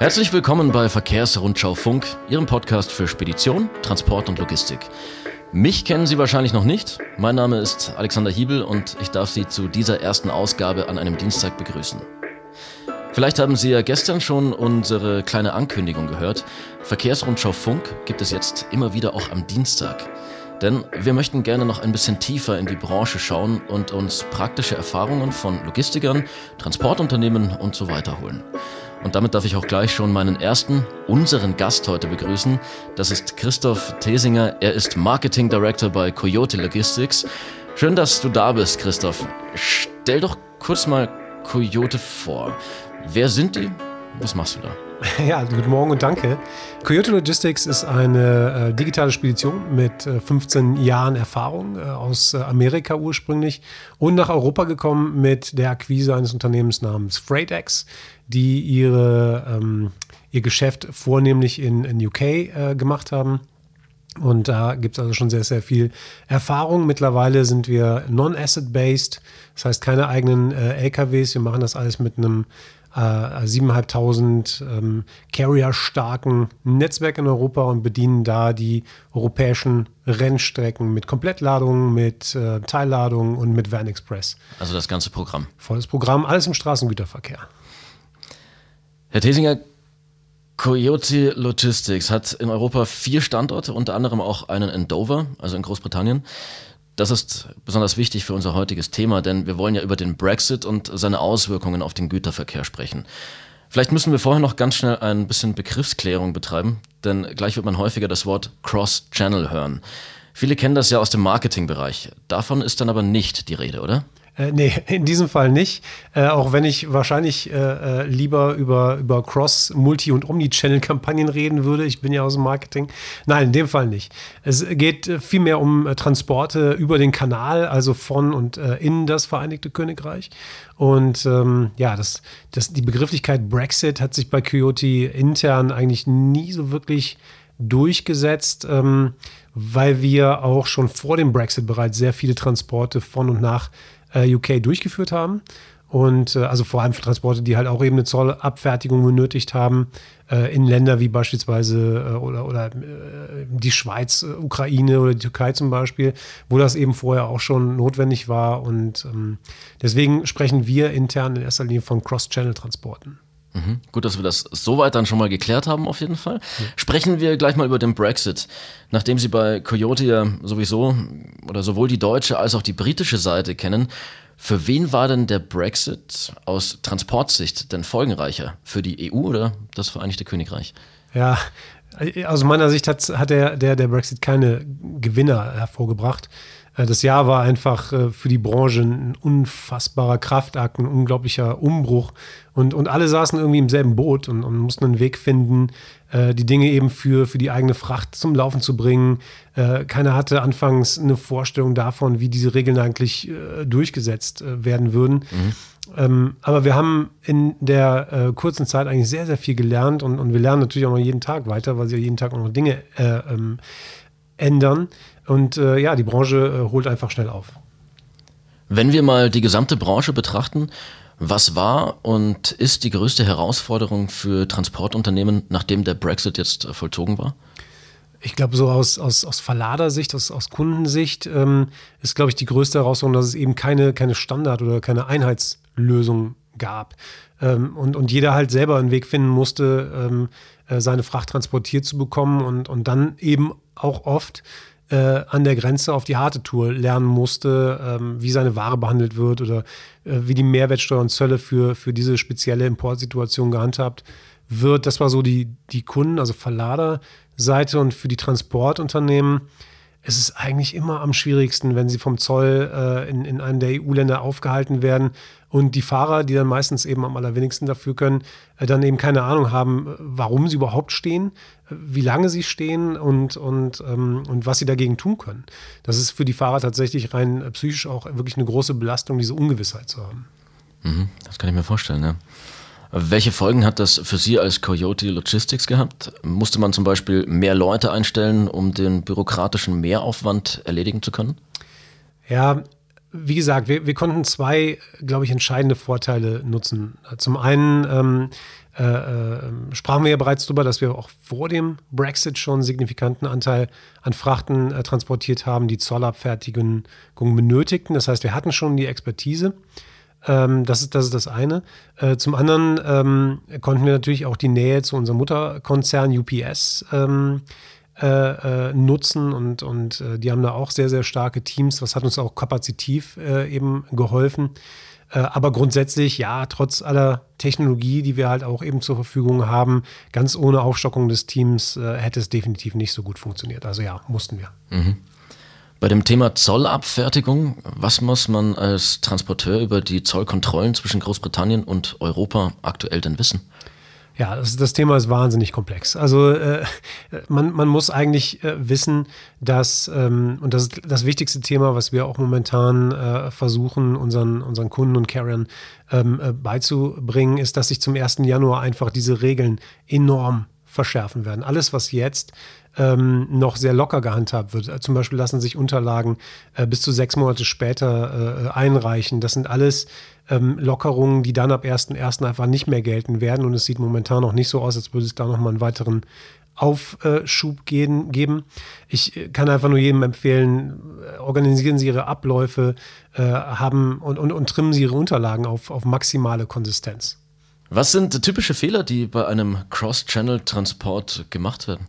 Herzlich willkommen bei Verkehrsrundschau Funk, Ihrem Podcast für Spedition, Transport und Logistik. Mich kennen Sie wahrscheinlich noch nicht. Mein Name ist Alexander Hiebel und ich darf Sie zu dieser ersten Ausgabe an einem Dienstag begrüßen. Vielleicht haben Sie ja gestern schon unsere kleine Ankündigung gehört. Verkehrsrundschau Funk gibt es jetzt immer wieder auch am Dienstag. Denn wir möchten gerne noch ein bisschen tiefer in die Branche schauen und uns praktische Erfahrungen von Logistikern, Transportunternehmen und so weiter holen. Und damit darf ich auch gleich schon meinen ersten, unseren Gast heute begrüßen. Das ist Christoph Thesinger. Er ist Marketing Director bei Coyote Logistics. Schön, dass du da bist, Christoph. Stell doch kurz mal Coyote vor. Wer sind die? Was machst du da? Ja, guten Morgen und danke. Coyote Logistics ist eine äh, digitale Spedition mit äh, 15 Jahren Erfahrung äh, aus äh, Amerika ursprünglich und nach Europa gekommen mit der Akquise eines Unternehmens namens FreightX, die ihre, ähm, ihr Geschäft vornehmlich in, in UK äh, gemacht haben. Und da gibt es also schon sehr, sehr viel Erfahrung. Mittlerweile sind wir non-asset-based, das heißt keine eigenen äh, LKWs. Wir machen das alles mit einem äh, 7.500 ähm, Carrier-starken Netzwerk in Europa und bedienen da die europäischen Rennstrecken mit Komplettladungen, mit äh, Teilladungen und mit Van Express. Also das ganze Programm. Volles Programm, alles im Straßengüterverkehr. Herr Thesinger, Coyote Logistics hat in Europa vier Standorte, unter anderem auch einen in Dover, also in Großbritannien. Das ist besonders wichtig für unser heutiges Thema, denn wir wollen ja über den Brexit und seine Auswirkungen auf den Güterverkehr sprechen. Vielleicht müssen wir vorher noch ganz schnell ein bisschen Begriffsklärung betreiben, denn gleich wird man häufiger das Wort Cross-Channel hören. Viele kennen das ja aus dem Marketingbereich. Davon ist dann aber nicht die Rede, oder? Äh, nee, in diesem Fall nicht. Äh, auch wenn ich wahrscheinlich äh, äh, lieber über, über Cross-, Multi- und Omni-Channel-Kampagnen reden würde. Ich bin ja aus dem Marketing. Nein, in dem Fall nicht. Es geht äh, vielmehr um Transporte über den Kanal, also von und in das Vereinigte Königreich. Und ähm, ja, das, das, die Begrifflichkeit Brexit hat sich bei Coyote intern eigentlich nie so wirklich durchgesetzt. Ähm, weil wir auch schon vor dem Brexit bereits sehr viele Transporte von und nach äh, UK durchgeführt haben. Und äh, also vor allem für Transporte, die halt auch eben eine Zollabfertigung benötigt haben, äh, in Länder wie beispielsweise äh, oder, oder äh, die Schweiz, äh, Ukraine oder die Türkei zum Beispiel, wo das eben vorher auch schon notwendig war. Und ähm, deswegen sprechen wir intern in erster Linie von Cross-Channel-Transporten. Mhm. Gut, dass wir das soweit dann schon mal geklärt haben, auf jeden Fall. Ja. Sprechen wir gleich mal über den Brexit. Nachdem Sie bei Coyote ja sowieso oder sowohl die deutsche als auch die britische Seite kennen, für wen war denn der Brexit aus Transportsicht denn folgenreicher? Für die EU oder das Vereinigte Königreich? Ja, aus meiner Sicht hat, hat der, der, der Brexit keine Gewinner hervorgebracht. Äh, das Jahr war einfach äh, für die Branche ein unfassbarer Kraftakt, ein unglaublicher Umbruch. Und, und alle saßen irgendwie im selben Boot und, und mussten einen Weg finden, äh, die Dinge eben für, für die eigene Fracht zum Laufen zu bringen. Keiner hatte anfangs eine Vorstellung davon, wie diese Regeln eigentlich durchgesetzt werden würden. Mhm. Ähm, aber wir haben in der kurzen Zeit eigentlich sehr, sehr viel gelernt und, und wir lernen natürlich auch noch jeden Tag weiter, weil sie ja jeden Tag auch noch Dinge ähm, ändern. Und äh, ja, die Branche äh, holt einfach schnell auf. Wenn wir mal die gesamte Branche betrachten, was war und ist die größte Herausforderung für Transportunternehmen, nachdem der Brexit jetzt äh, vollzogen war? Ich glaube, so aus, aus, aus Verladersicht, aus, aus Kundensicht ähm, ist, glaube ich, die größte Herausforderung, dass es eben keine, keine Standard- oder keine Einheitslösung gab. Ähm, und, und jeder halt selber einen Weg finden musste, ähm, äh, seine Fracht transportiert zu bekommen und, und dann eben auch oft äh, an der Grenze auf die harte Tour lernen musste, ähm, wie seine Ware behandelt wird oder äh, wie die Mehrwertsteuer und Zölle für, für diese spezielle Importsituation gehandhabt wird. Das war so die, die Kunden, also Verladerseite und für die Transportunternehmen es ist eigentlich immer am schwierigsten, wenn sie vom Zoll äh, in, in einem der EU-Länder aufgehalten werden und die Fahrer, die dann meistens eben am allerwenigsten dafür können, äh, dann eben keine Ahnung haben, äh, warum sie überhaupt stehen, äh, wie lange sie stehen und, und, ähm, und was sie dagegen tun können. Das ist für die Fahrer tatsächlich rein äh, psychisch auch wirklich eine große Belastung, diese Ungewissheit zu haben. Mhm, das kann ich mir vorstellen, ja. Welche Folgen hat das für Sie als Coyote Logistics gehabt? Musste man zum Beispiel mehr Leute einstellen, um den bürokratischen Mehraufwand erledigen zu können? Ja, wie gesagt, wir, wir konnten zwei, glaube ich, entscheidende Vorteile nutzen. Zum einen ähm, äh, äh, sprachen wir ja bereits darüber, dass wir auch vor dem Brexit schon einen signifikanten Anteil an Frachten äh, transportiert haben, die Zollabfertigung benötigten. Das heißt, wir hatten schon die Expertise. Ähm, das, ist, das ist das eine. Äh, zum anderen ähm, konnten wir natürlich auch die Nähe zu unserem Mutterkonzern UPS ähm, äh, äh, nutzen und, und äh, die haben da auch sehr, sehr starke Teams. Was hat uns auch kapazitiv äh, eben geholfen. Äh, aber grundsätzlich, ja, trotz aller Technologie, die wir halt auch eben zur Verfügung haben, ganz ohne Aufstockung des Teams hätte es definitiv nicht so gut funktioniert. Also ja, mussten wir. Mhm. Bei dem Thema Zollabfertigung, was muss man als Transporteur über die Zollkontrollen zwischen Großbritannien und Europa aktuell denn wissen? Ja, das, das, Thema ist wahnsinnig komplex. Also äh, man, man muss eigentlich äh, wissen, dass, ähm, und das ist das wichtigste Thema, was wir auch momentan äh, versuchen, unseren, unseren Kunden und Carriern ähm, äh, beizubringen, ist, dass sich zum 1. Januar einfach diese Regeln enorm verschärfen werden. Alles, was jetzt ähm, noch sehr locker gehandhabt wird. Zum Beispiel lassen sich Unterlagen äh, bis zu sechs Monate später äh, einreichen. Das sind alles ähm, Lockerungen, die dann ab 1.1. einfach nicht mehr gelten werden. Und es sieht momentan noch nicht so aus, als würde es da nochmal einen weiteren Aufschub geben. Ich äh, kann einfach nur jedem empfehlen, äh, organisieren Sie Ihre Abläufe äh, haben und, und, und trimmen Sie Ihre Unterlagen auf, auf maximale Konsistenz. Was sind typische Fehler, die bei einem Cross-Channel-Transport gemacht werden?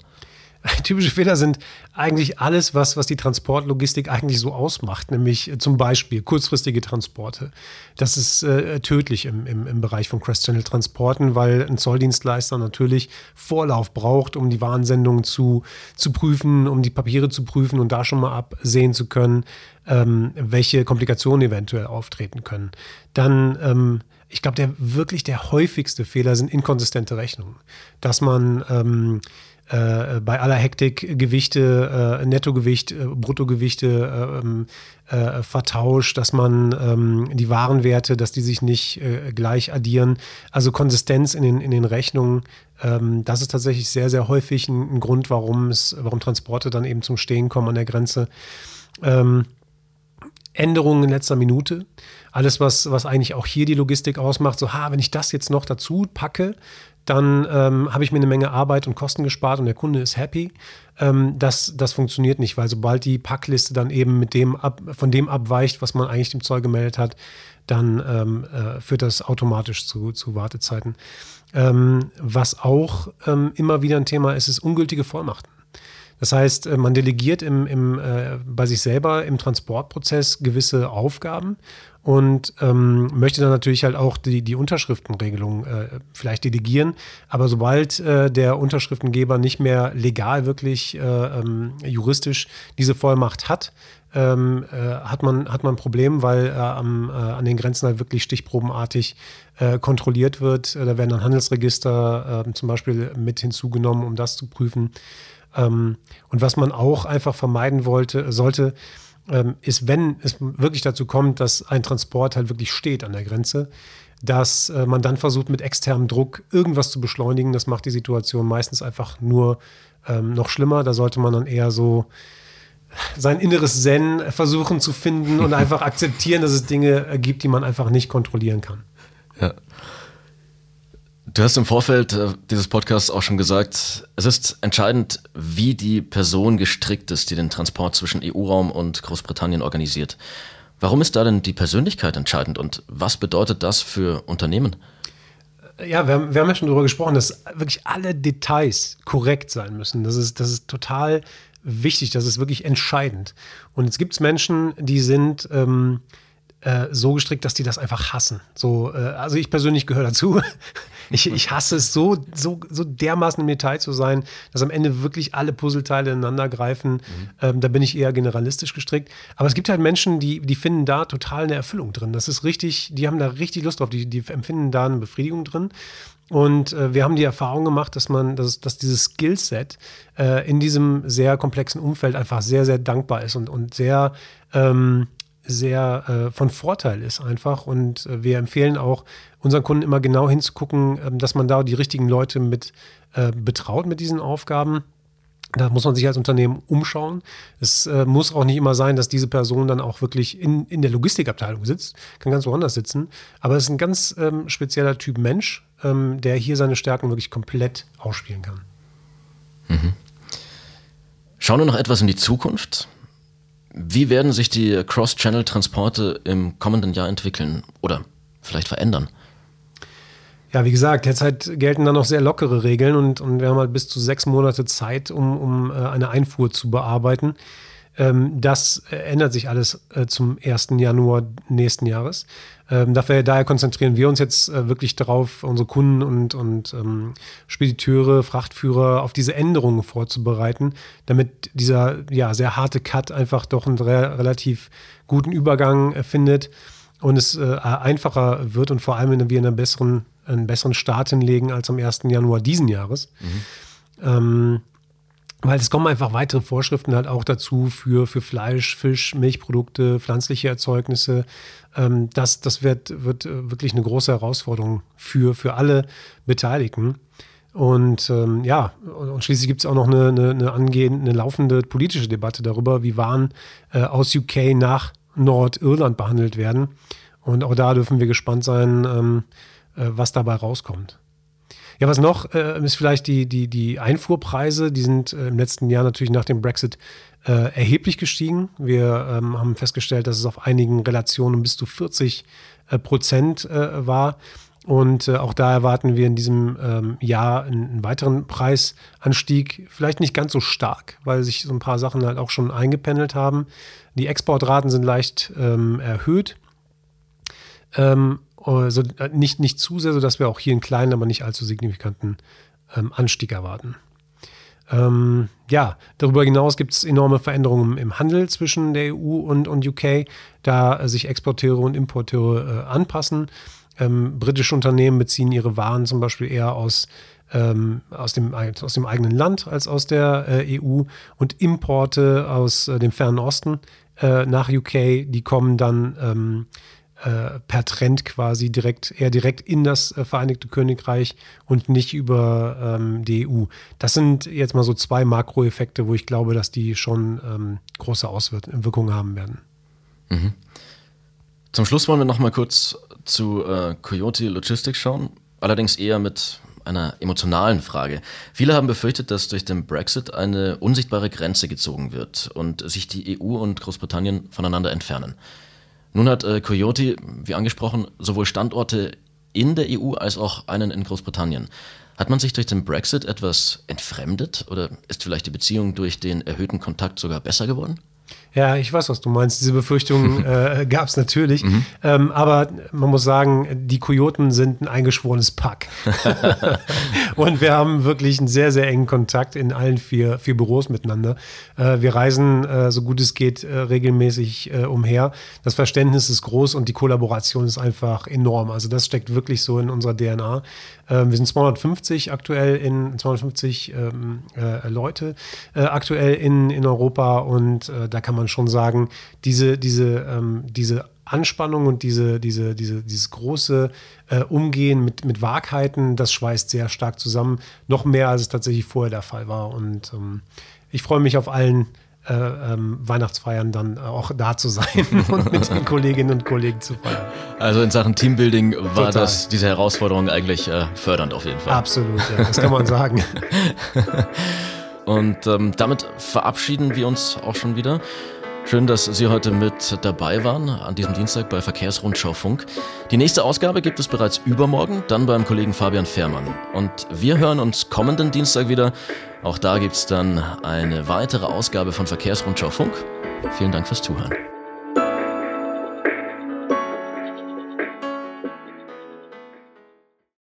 Typische Fehler sind eigentlich alles, was, was die Transportlogistik eigentlich so ausmacht, nämlich zum Beispiel kurzfristige Transporte. Das ist äh, tödlich im, im, im Bereich von Cross-Channel-Transporten, weil ein Zolldienstleister natürlich Vorlauf braucht, um die Warnsendung zu, zu prüfen, um die Papiere zu prüfen und da schon mal absehen zu können, ähm, welche Komplikationen eventuell auftreten können. Dann ähm, ich glaube, der wirklich der häufigste Fehler sind inkonsistente Rechnungen. Dass man ähm, äh, bei aller Hektik Gewichte, äh, Nettogewicht, äh, Bruttogewichte ähm, äh, vertauscht, dass man ähm, die Warenwerte, dass die sich nicht äh, gleich addieren. Also Konsistenz in den, in den Rechnungen, ähm, das ist tatsächlich sehr, sehr häufig ein, ein, Grund, warum es, warum Transporte dann eben zum Stehen kommen an der Grenze. Ähm, Änderungen in letzter Minute. Alles, was, was eigentlich auch hier die Logistik ausmacht, so, ha, wenn ich das jetzt noch dazu packe, dann ähm, habe ich mir eine Menge Arbeit und Kosten gespart und der Kunde ist happy. Ähm, das, das funktioniert nicht, weil sobald die Packliste dann eben mit dem ab, von dem abweicht, was man eigentlich dem Zoll gemeldet hat, dann ähm, äh, führt das automatisch zu, zu Wartezeiten. Ähm, was auch ähm, immer wieder ein Thema ist, ist ungültige Vollmachten. Das heißt, äh, man delegiert im, im, äh, bei sich selber im Transportprozess gewisse Aufgaben und ähm, möchte dann natürlich halt auch die, die Unterschriftenregelung äh, vielleicht delegieren. Aber sobald äh, der Unterschriftengeber nicht mehr legal wirklich äh, ähm, juristisch diese Vollmacht hat, ähm, äh, hat, man, hat man ein Problem, weil äh, am, äh, an den Grenzen halt wirklich stichprobenartig kontrolliert wird. da werden dann Handelsregister ähm, zum Beispiel mit hinzugenommen, um das zu prüfen. Ähm, und was man auch einfach vermeiden wollte, sollte, ist, wenn es wirklich dazu kommt, dass ein Transport halt wirklich steht an der Grenze, dass äh, man dann versucht, mit externem Druck irgendwas zu beschleunigen. Das macht die Situation meistens einfach nur ähm, noch schlimmer. Da sollte man dann eher so sein inneres Zen versuchen zu finden und einfach akzeptieren, dass es Dinge gibt, die man einfach nicht kontrollieren kann. Ja. Du hast im Vorfeld äh, dieses Podcasts auch schon gesagt, es ist entscheidend, wie die Person gestrickt ist, die den Transport zwischen EU-Raum und Großbritannien organisiert. Warum ist da denn die Persönlichkeit entscheidend und was bedeutet das für Unternehmen? Ja, wir haben, wir haben ja schon darüber gesprochen, dass wirklich alle Details korrekt sein müssen. Das ist, das ist total wichtig, das ist wirklich entscheidend. Und jetzt gibt es Menschen, die sind ähm, äh, so gestrickt, dass die das einfach hassen. So, äh, also ich persönlich gehöre dazu. Ich, ich hasse es so, so, so dermaßen im Detail zu sein, dass am Ende wirklich alle Puzzleteile ineinander greifen. Mhm. Ähm, da bin ich eher generalistisch gestrickt. Aber es gibt halt Menschen, die, die finden da total eine Erfüllung drin. Das ist richtig, die haben da richtig Lust drauf, die, die empfinden da eine Befriedigung drin. Und äh, wir haben die Erfahrung gemacht, dass man, dass, dass dieses Skillset äh, in diesem sehr komplexen Umfeld einfach sehr, sehr dankbar ist und, und sehr ähm, sehr äh, von Vorteil ist einfach. Und äh, wir empfehlen auch unseren Kunden immer genau hinzugucken, äh, dass man da die richtigen Leute mit äh, betraut mit diesen Aufgaben. Da muss man sich als Unternehmen umschauen. Es äh, muss auch nicht immer sein, dass diese Person dann auch wirklich in, in der Logistikabteilung sitzt, kann ganz woanders sitzen. Aber es ist ein ganz ähm, spezieller Typ Mensch, ähm, der hier seine Stärken wirklich komplett ausspielen kann. Mhm. Schauen wir noch etwas in die Zukunft. Wie werden sich die Cross-Channel-Transporte im kommenden Jahr entwickeln oder vielleicht verändern? Ja, wie gesagt, derzeit gelten da noch sehr lockere Regeln und, und wir haben halt bis zu sechs Monate Zeit, um, um äh, eine Einfuhr zu bearbeiten. Ähm, das äh, ändert sich alles äh, zum 1. Januar nächsten Jahres. Ähm, dafür, daher konzentrieren wir uns jetzt äh, wirklich darauf, unsere Kunden und, und ähm, Spediteure, Frachtführer auf diese Änderungen vorzubereiten, damit dieser ja, sehr harte Cut einfach doch einen re relativ guten Übergang äh, findet und es äh, einfacher wird und vor allem, wenn wir einen besseren, einen besseren Start hinlegen als am 1. Januar diesen Jahres. Mhm. Ähm, weil es kommen einfach weitere Vorschriften halt auch dazu für, für Fleisch, Fisch, Milchprodukte, pflanzliche Erzeugnisse. Ähm, das das wird, wird äh, wirklich eine große Herausforderung für, für alle Beteiligten. Und ähm, ja, und schließlich gibt es auch noch eine, eine, eine angehende, eine laufende politische Debatte darüber, wie Waren äh, aus UK nach Nordirland behandelt werden. Und auch da dürfen wir gespannt sein, ähm, äh, was dabei rauskommt. Ja, was noch äh, ist vielleicht die, die, die Einfuhrpreise, die sind äh, im letzten Jahr natürlich nach dem Brexit äh, erheblich gestiegen. Wir ähm, haben festgestellt, dass es auf einigen Relationen bis zu 40 äh, Prozent äh, war. Und äh, auch da erwarten wir in diesem ähm, Jahr einen, einen, weiteren Preisanstieg. Vielleicht nicht ganz so stark, weil sich so ein paar Sachen halt auch schon eingependelt haben. Die Exportraten sind leicht ähm, erhöht. Ähm, also nicht, nicht zu sehr, sodass wir auch hier einen kleinen, aber nicht allzu signifikanten ähm, Anstieg erwarten. Ähm, ja, darüber hinaus gibt es enorme Veränderungen im Handel zwischen der EU und, und UK, da sich Exporteure und Importeure äh, anpassen. Ähm, britische Unternehmen beziehen ihre Waren zum Beispiel eher aus, ähm, aus, dem, aus dem eigenen Land als aus der äh, EU und Importe aus äh, dem Fernen Osten äh, nach UK, die kommen dann ähm, äh, per Trend quasi direkt, eher direkt in das äh, Vereinigte Königreich und nicht über ähm, die EU. Das sind jetzt mal so zwei Makroeffekte, wo ich glaube, dass die schon ähm, große Auswirkungen haben werden. Mhm. Zum Schluss wollen wir noch mal kurz zu äh, Coyote Logistics schauen, allerdings eher mit einer emotionalen Frage. Viele haben befürchtet, dass durch den Brexit eine unsichtbare Grenze gezogen wird und sich die EU und Großbritannien voneinander entfernen. Nun hat äh, Coyote, wie angesprochen, sowohl Standorte in der EU als auch einen in Großbritannien. Hat man sich durch den Brexit etwas entfremdet oder ist vielleicht die Beziehung durch den erhöhten Kontakt sogar besser geworden? Ja, ich weiß, was du meinst. Diese Befürchtungen äh, gab es natürlich. Mhm. Ähm, aber man muss sagen, die Kojoten sind ein eingeschworenes Pack. und wir haben wirklich einen sehr, sehr engen Kontakt in allen vier, vier Büros miteinander. Äh, wir reisen, äh, so gut es geht, äh, regelmäßig äh, umher. Das Verständnis ist groß und die Kollaboration ist einfach enorm. Also das steckt wirklich so in unserer DNA. Ähm, wir sind 250 aktuell in 250 ähm, äh, Leute aktuell in, in Europa und da kann man man schon sagen, diese, diese, ähm, diese Anspannung und diese, diese, diese, dieses große äh, Umgehen mit, mit Wahrheiten, das schweißt sehr stark zusammen. Noch mehr, als es tatsächlich vorher der Fall war. Und ähm, ich freue mich auf allen äh, ähm, Weihnachtsfeiern dann auch da zu sein und mit den Kolleginnen und Kollegen zu feiern. Also in Sachen Teambuilding war Total. das diese Herausforderung eigentlich äh, fördernd auf jeden Fall. Absolut, ja, das kann man sagen. Und ähm, damit verabschieden wir uns auch schon wieder. Schön, dass Sie heute mit dabei waren an diesem Dienstag bei Verkehrsrundschau Funk. Die nächste Ausgabe gibt es bereits übermorgen, dann beim Kollegen Fabian Fehrmann. Und wir hören uns kommenden Dienstag wieder. Auch da gibt es dann eine weitere Ausgabe von Verkehrsrundschau Funk. Vielen Dank fürs Zuhören.